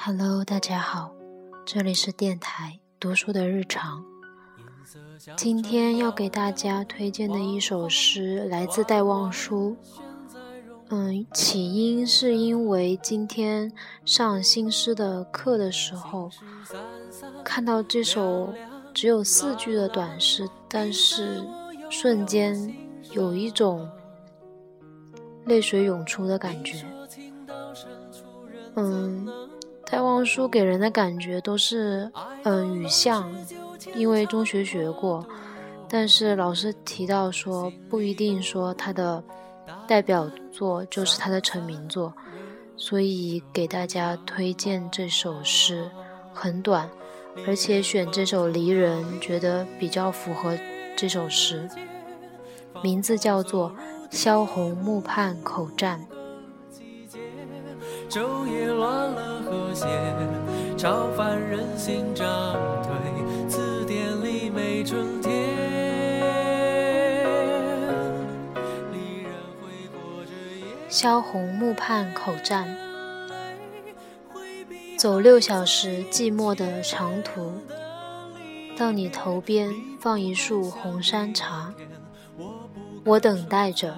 Hello，大家好，这里是电台读书的日常。今天要给大家推荐的一首诗来自戴望舒。嗯，起因是因为今天上新诗的课的时候，看到这首只有四句的短诗，但是瞬间有一种泪水涌出的感觉。嗯。戴望舒给人的感觉都是，嗯，雨巷，因为中学学过，但是老师提到说不一定说他的代表作就是他的成名作，所以给大家推荐这首诗，很短，而且选这首《离人》觉得比较符合这首诗，名字叫做《萧红木畔口站》。昼夜乱了和谐，超凡人心涨退，字典里没春天。萧红木畔口站，走六小时寂寞的长途，到你头边放一束红山茶，我等待着，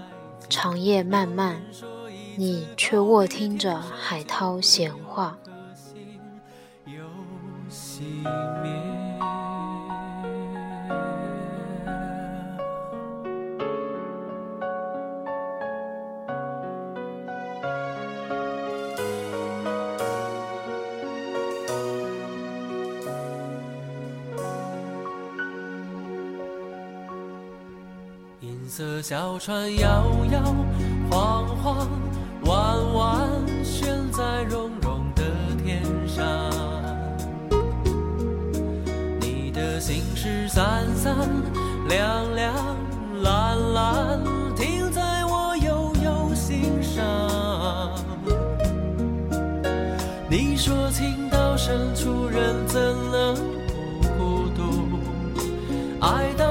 长夜漫漫。你却卧听着海涛闲话。银色小船摇摇晃晃。弯弯悬在绒绒的天上，你的心事三三两两蓝蓝，停在我悠悠心上。你说情到深处人怎能不孤独？爱到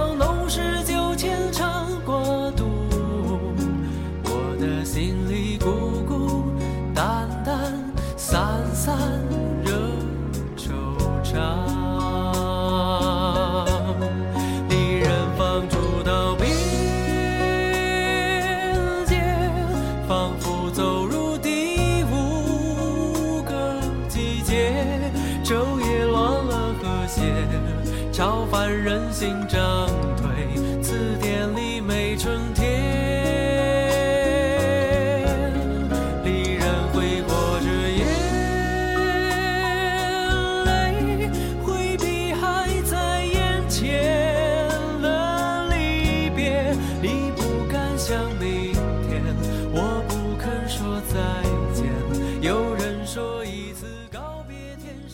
乱了和谐，超凡人心长退，词典里没春天。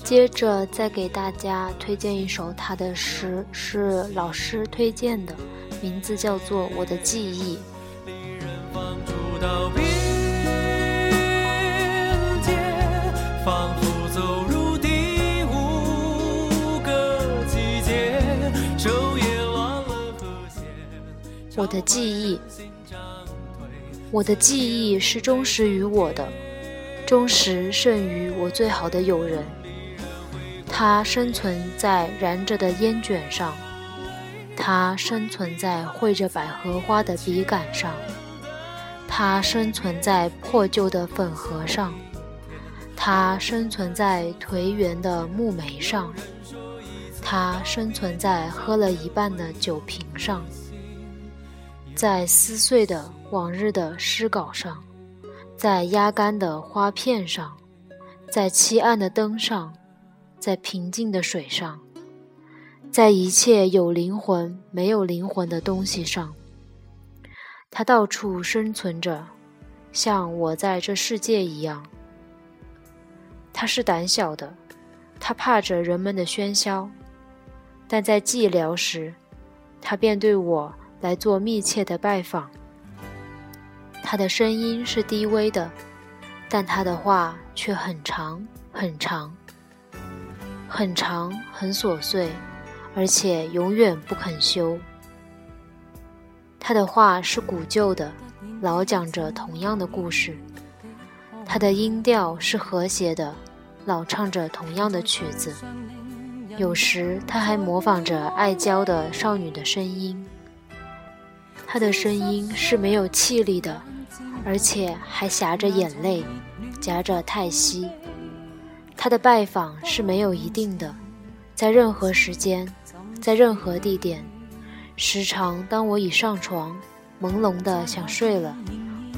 接着再给大家推荐一首他的诗，是老师推荐的，名字叫做《我的记忆》。我的记忆，我的记忆是忠实于我的，忠实胜于我最好的友人。它生存在燃着的烟卷上，它生存在绘着百合花的笔杆上，它生存在破旧的粉盒上，它生存在颓垣的木梅上，它生存在喝了一半的酒瓶上，在撕碎的往日的诗稿上，在压干的花片上，在漆暗的灯上。在平静的水上，在一切有灵魂、没有灵魂的东西上，它到处生存着，像我在这世界一样。它是胆小的，它怕着人们的喧嚣，但在寂寥时，它便对我来做密切的拜访。它的声音是低微的，但它的话却很长很长。很长，很琐碎，而且永远不肯休。他的话是古旧的，老讲着同样的故事。他的音调是和谐的，老唱着同样的曲子，有时他还模仿着爱娇的少女的声音。他的声音是没有气力的，而且还夹着眼泪，夹着叹息。他的拜访是没有一定的，在任何时间，在任何地点。时常当我已上床，朦胧的想睡了，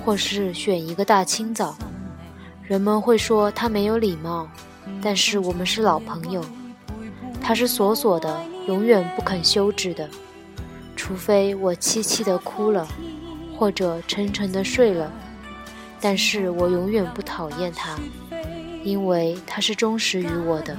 或是选一个大清早。人们会说他没有礼貌，但是我们是老朋友。他是锁锁的，永远不肯休止的，除非我凄凄的哭了，或者沉沉的睡了。但是我永远不讨厌他，因为他是忠实于我的。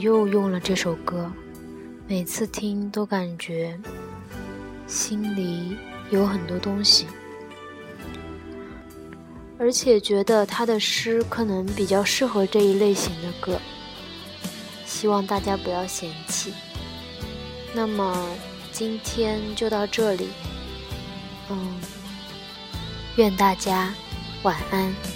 又用了这首歌，每次听都感觉心里有很多东西，而且觉得他的诗可能比较适合这一类型的歌，希望大家不要嫌弃。那么今天就到这里，嗯，愿大家晚安。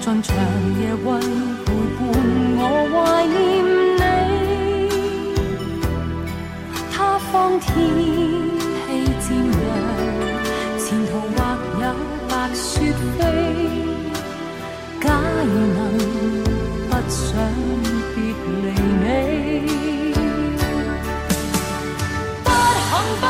尽长夜为陪伴我怀念你，他方天气渐凉，前途或有白雪飞。假如能不想别离你，不肯不。